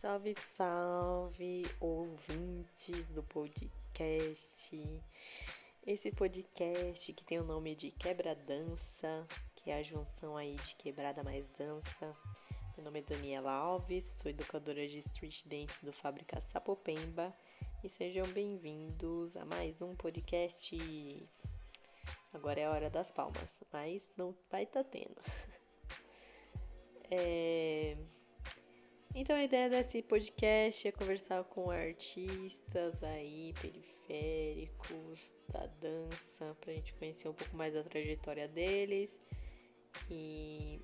Salve, salve, ouvintes do podcast. Esse podcast que tem o nome de Quebra Dança, que é a junção aí de quebrada mais dança. Meu nome é Daniela Alves, sou educadora de street dance do Fábrica Sapopemba e sejam bem-vindos a mais um podcast. Agora é a hora das palmas, mas não vai estar tá tendo. É... Então a ideia desse podcast é conversar com artistas aí, periféricos da dança, pra gente conhecer um pouco mais da trajetória deles e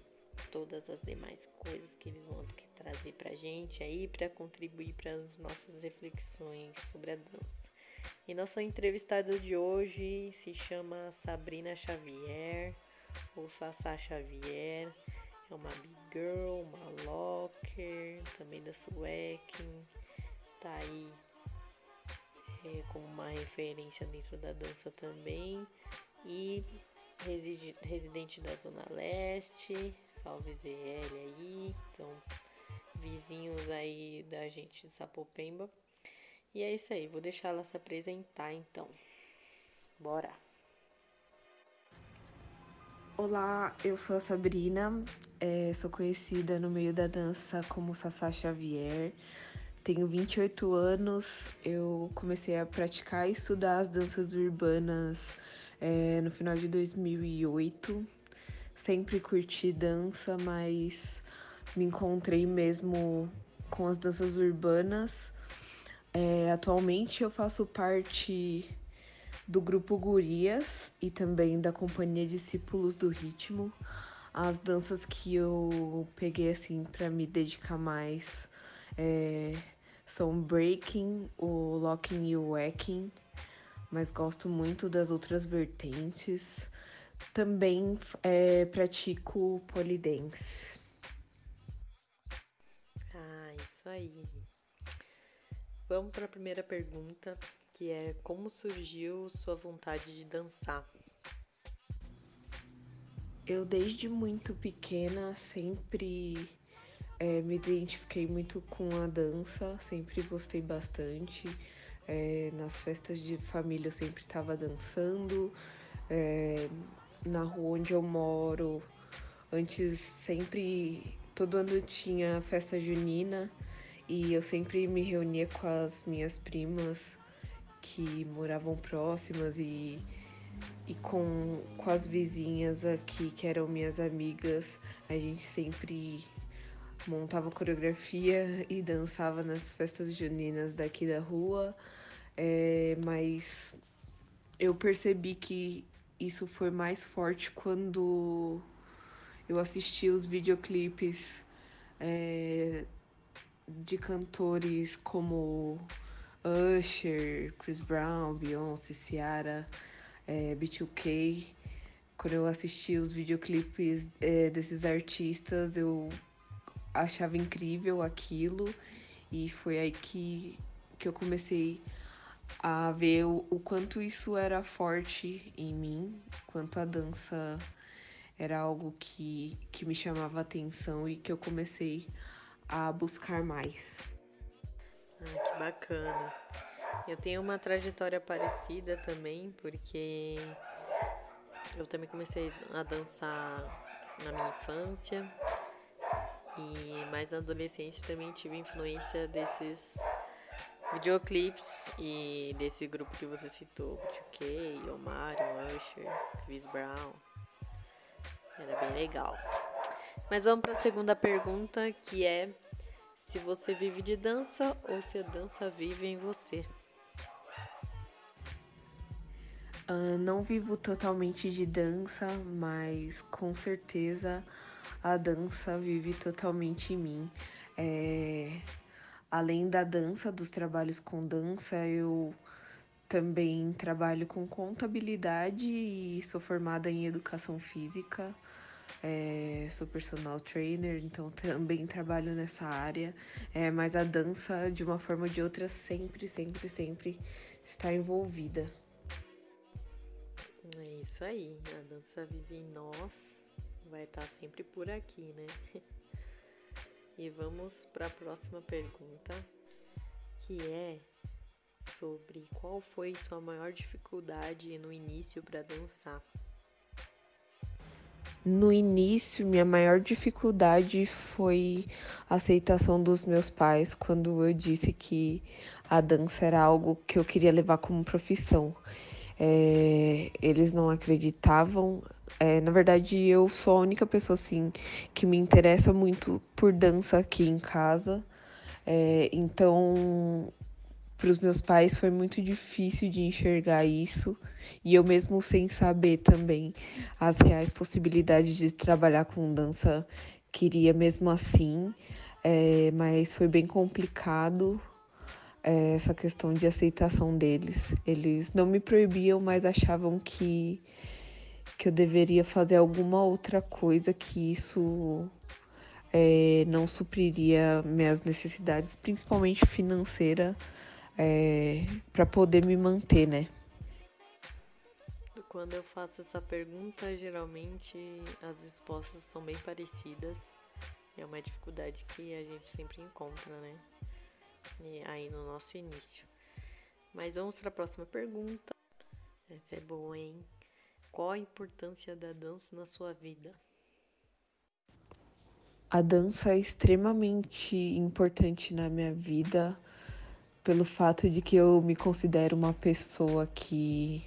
todas as demais coisas que eles vão trazer pra gente aí para contribuir para as nossas reflexões sobre a dança. E nossa entrevistada de hoje se chama Sabrina Xavier ou Sassá Xavier. É uma big girl, uma também da Swekin. Tá aí é, como uma referência dentro da dança também. E reside, residente da Zona Leste. Salve ZL aí. Então, vizinhos aí da gente de Sapopemba. E é isso aí, vou deixar ela se apresentar então. Bora! Olá, eu sou a Sabrina, é, sou conhecida no meio da dança como Sassá Xavier. Tenho 28 anos, eu comecei a praticar e estudar as danças urbanas é, no final de 2008. Sempre curti dança, mas me encontrei mesmo com as danças urbanas. É, atualmente eu faço parte do grupo Gurias e também da companhia Discípulos do Ritmo. As danças que eu peguei assim para me dedicar mais é, são breaking, o locking e o wacking, mas gosto muito das outras vertentes. Também é, pratico polidense. Ah, isso aí. Vamos para a primeira pergunta, que é como surgiu sua vontade de dançar? Eu desde muito pequena sempre é, me identifiquei muito com a dança, sempre gostei bastante. É, nas festas de família eu sempre estava dançando. É, na rua onde eu moro, antes sempre, todo ano tinha festa junina e eu sempre me reunia com as minhas primas que moravam próximas e, e com, com as vizinhas aqui, que eram minhas amigas. A gente sempre montava coreografia e dançava nas festas juninas daqui da rua. É, mas eu percebi que isso foi mais forte quando eu assisti os videoclipes é, de cantores como Usher, Chris Brown, Beyoncé, Ciara, é, B2K. Quando eu assisti os videoclipes é, desses artistas, eu achava incrível aquilo e foi aí que, que eu comecei a ver o, o quanto isso era forte em mim, quanto a dança era algo que, que me chamava atenção e que eu comecei a buscar mais. Que bacana. Eu tenho uma trajetória parecida também, porque eu também comecei a dançar na minha infância e mais na adolescência também tive influência desses videoclips e desse grupo que você citou, B2K, Omar, Usher, Chris Brown. Era bem legal. Mas vamos para a segunda pergunta, que é se você vive de dança ou se a dança vive em você. Uh, não vivo totalmente de dança, mas com certeza a dança vive totalmente em mim. É, além da dança, dos trabalhos com dança, eu também trabalho com contabilidade e sou formada em educação física. É, sou personal trainer, então também trabalho nessa área. É, mas a dança, de uma forma ou de outra, sempre, sempre, sempre está envolvida. É isso aí, a dança vive em nós, vai estar sempre por aqui, né? E vamos para a próxima pergunta, que é sobre qual foi sua maior dificuldade no início para dançar. No início, minha maior dificuldade foi a aceitação dos meus pais quando eu disse que a dança era algo que eu queria levar como profissão. É, eles não acreditavam. É, na verdade, eu sou a única pessoa assim que me interessa muito por dança aqui em casa. É, então, para os meus pais foi muito difícil de enxergar isso. E eu mesmo sem saber também as reais possibilidades de trabalhar com dança queria mesmo assim. É, mas foi bem complicado é, essa questão de aceitação deles. Eles não me proibiam mas achavam que que eu deveria fazer alguma outra coisa que isso é, não supriria minhas necessidades principalmente financeira é, para poder me manter, né? Quando eu faço essa pergunta, geralmente as respostas são bem parecidas. É uma dificuldade que a gente sempre encontra, né? E aí no nosso início. Mas vamos para a próxima pergunta. Essa é boa, hein? Qual a importância da dança na sua vida? A dança é extremamente importante na minha vida pelo fato de que eu me considero uma pessoa que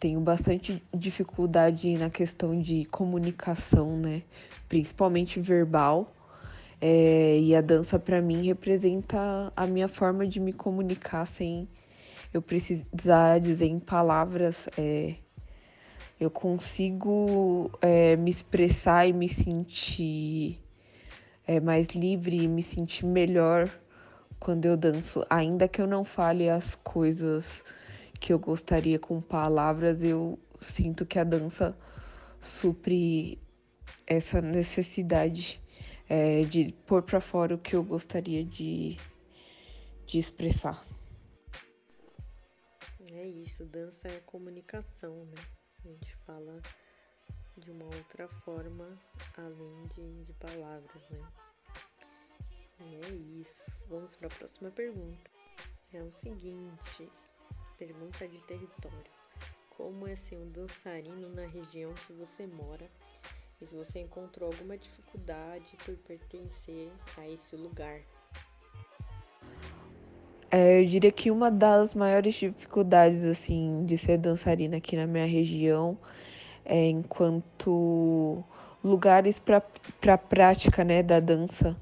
tenho bastante dificuldade na questão de comunicação, né? Principalmente verbal. É, e a dança para mim representa a minha forma de me comunicar sem eu precisar dizer em palavras. É, eu consigo é, me expressar e me sentir é, mais livre e me sentir melhor quando eu danço, ainda que eu não fale as coisas que eu gostaria com palavras, eu sinto que a dança supre essa necessidade é, de pôr para fora o que eu gostaria de, de expressar. É isso, dança é comunicação, né? A gente fala de uma outra forma além de, de palavras, né? É isso. Vamos para a próxima pergunta. É o seguinte: pergunta de território. Como é ser um dançarino na região que você mora? E se você encontrou alguma dificuldade por pertencer a esse lugar? É, eu diria que uma das maiores dificuldades assim de ser dançarina aqui na minha região é enquanto lugares para prática né, da dança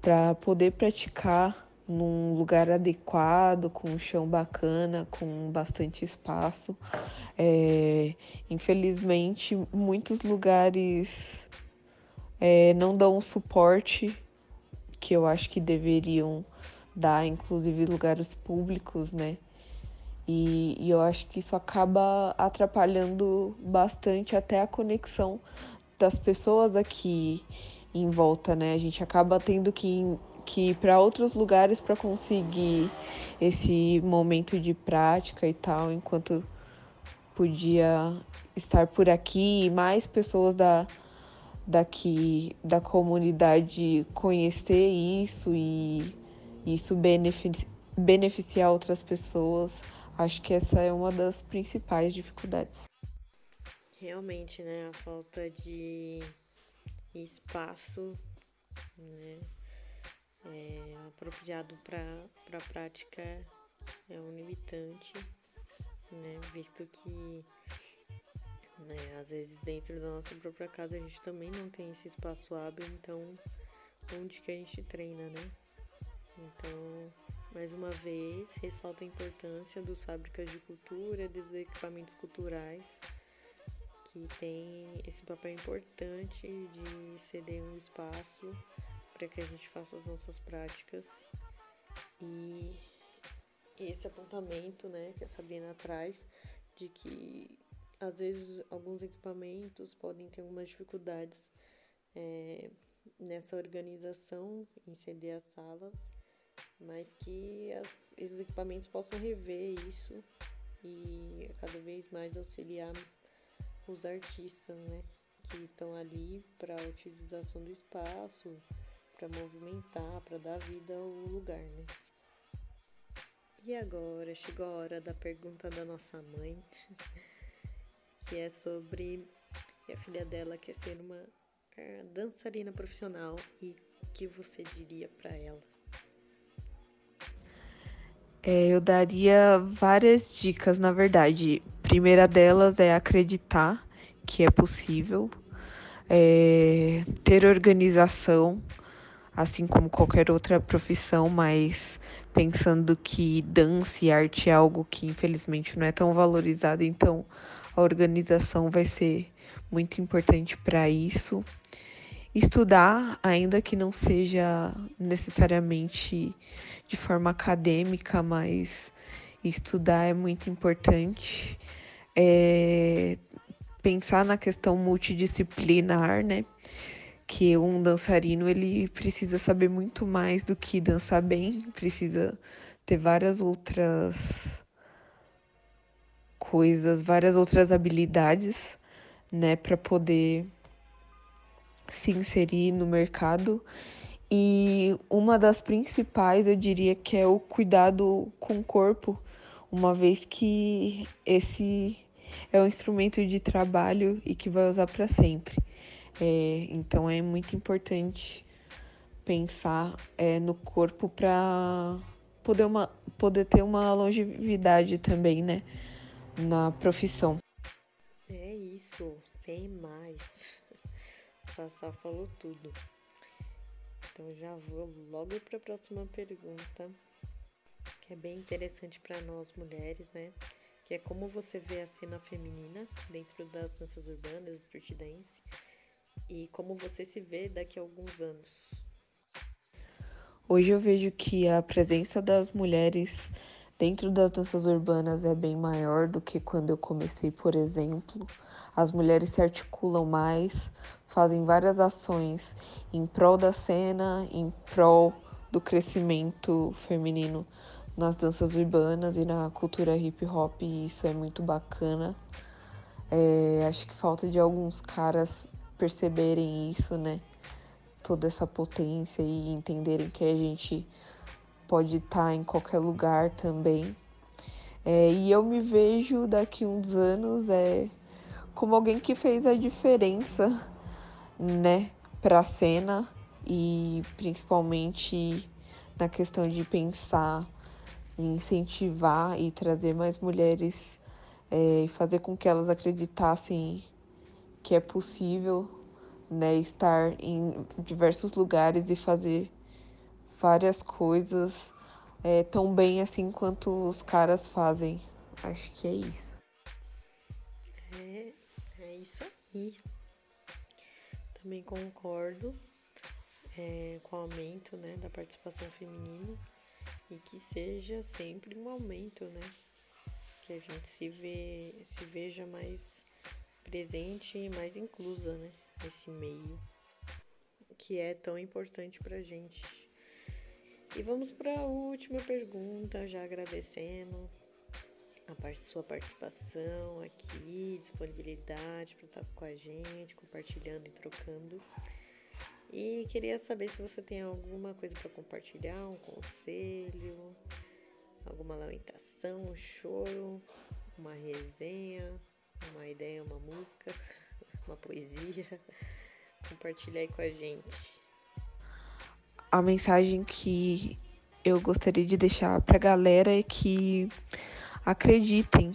para poder praticar num lugar adequado, com um chão bacana, com bastante espaço. É, infelizmente, muitos lugares é, não dão o suporte que eu acho que deveriam dar, inclusive lugares públicos, né? E, e eu acho que isso acaba atrapalhando bastante até a conexão das pessoas aqui em volta, né? A gente acaba tendo que, que ir para outros lugares para conseguir esse momento de prática e tal, enquanto podia estar por aqui e mais pessoas da daqui da comunidade conhecer isso e isso benefici beneficiar outras pessoas. Acho que essa é uma das principais dificuldades. Realmente, né? A falta de espaço né, é, apropriado para a prática é um limitante, né, visto que né, às vezes dentro da nossa própria casa a gente também não tem esse espaço hábil, então onde que a gente treina, né? Então, mais uma vez, ressalta a importância dos fábricas de cultura, dos equipamentos culturais que tem esse papel importante de ceder um espaço para que a gente faça as nossas práticas. E esse apontamento, né, que a Sabrina traz, de que às vezes alguns equipamentos podem ter algumas dificuldades é, nessa organização, em ceder as salas, mas que as, esses equipamentos possam rever isso e cada vez mais auxiliar os artistas, né, que estão ali para a utilização do espaço, para movimentar, para dar vida ao lugar, né? E agora chegou a hora da pergunta da nossa mãe, que é sobre a filha dela quer ser uma é, dançarina profissional e o que você diria para ela? É, eu daria várias dicas, na verdade. primeira delas é acreditar que é possível, é, ter organização, assim como qualquer outra profissão, mas pensando que dança e arte é algo que infelizmente não é tão valorizado, então a organização vai ser muito importante para isso. Estudar, ainda que não seja necessariamente de forma acadêmica, mas estudar é muito importante. É, pensar na questão multidisciplinar, né? Que um dançarino ele precisa saber muito mais do que dançar bem, precisa ter várias outras coisas, várias outras habilidades, né, para poder se inserir no mercado. E uma das principais, eu diria que é o cuidado com o corpo, uma vez que esse é um instrumento de trabalho e que vai usar para sempre. É, então é muito importante pensar é, no corpo para poder, uma, poder ter uma longevidade também, né? Na profissão. É isso, sem mais. Sassá falou tudo. Então já vou logo para a próxima pergunta, que é bem interessante para nós mulheres, né? Que é como você vê a cena feminina dentro das danças urbanas, street dance, e como você se vê daqui a alguns anos. Hoje eu vejo que a presença das mulheres dentro das danças urbanas é bem maior do que quando eu comecei, por exemplo. As mulheres se articulam mais, fazem várias ações em prol da cena, em prol do crescimento feminino nas danças urbanas e na cultura hip hop, e isso é muito bacana. É, acho que falta de alguns caras perceberem isso, né? Toda essa potência e entenderem que a gente pode estar em qualquer lugar também. É, e eu me vejo daqui uns anos é, como alguém que fez a diferença, né, para a cena e principalmente na questão de pensar em incentivar e trazer mais mulheres é, e fazer com que elas acreditassem que é possível né, estar em diversos lugares e fazer várias coisas é, tão bem assim quanto os caras fazem. Acho que é isso. É, é isso aí. Também concordo é, com o aumento né, da participação feminina. E que seja sempre um aumento, né? Que a gente se, vê, se veja mais presente e mais inclusa né, nesse meio que é tão importante pra gente. E vamos para a última pergunta, já agradecendo a parte, sua participação aqui, disponibilidade para estar com a gente, compartilhando e trocando. E queria saber se você tem alguma coisa para compartilhar, um conselho, alguma lamentação, um choro, uma resenha, uma ideia, uma música, uma poesia. Compartilha aí com a gente a mensagem que eu gostaria de deixar para a galera é que acreditem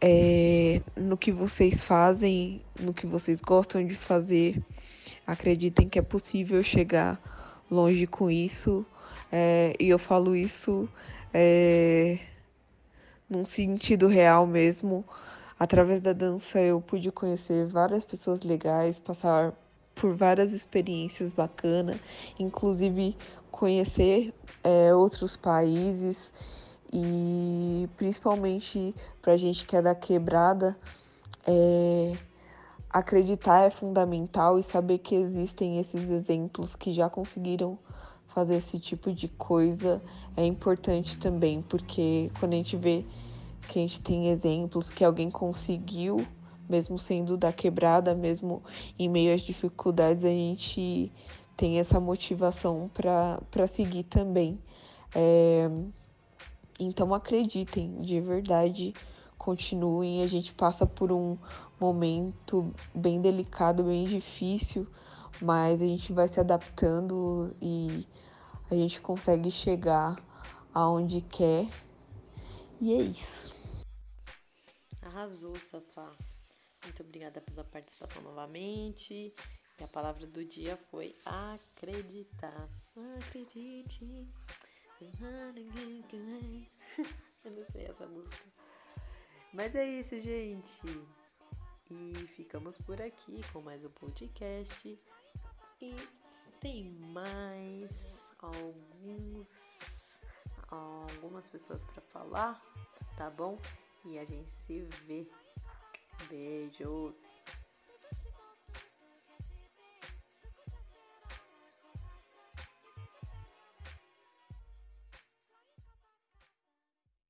é, no que vocês fazem, no que vocês gostam de fazer. Acreditem que é possível chegar longe com isso. É, e eu falo isso é, num sentido real mesmo. Através da dança eu pude conhecer várias pessoas legais, passar por várias experiências bacanas, inclusive conhecer é, outros países e principalmente para a gente que é da quebrada, é, acreditar é fundamental e saber que existem esses exemplos que já conseguiram fazer esse tipo de coisa é importante também, porque quando a gente vê que a gente tem exemplos que alguém conseguiu mesmo sendo da quebrada, mesmo em meio às dificuldades, a gente tem essa motivação para seguir também. É, então acreditem, de verdade, continuem. A gente passa por um momento bem delicado, bem difícil, mas a gente vai se adaptando e a gente consegue chegar aonde quer. E é isso. Arrasou, Sassá. Muito obrigada pela participação novamente. E a palavra do dia foi acreditar. Acredite. Eu não sei essa música. Mas é isso, gente. E ficamos por aqui com mais um podcast. E tem mais alguns algumas pessoas para falar, tá bom? E a gente se vê. Beijos.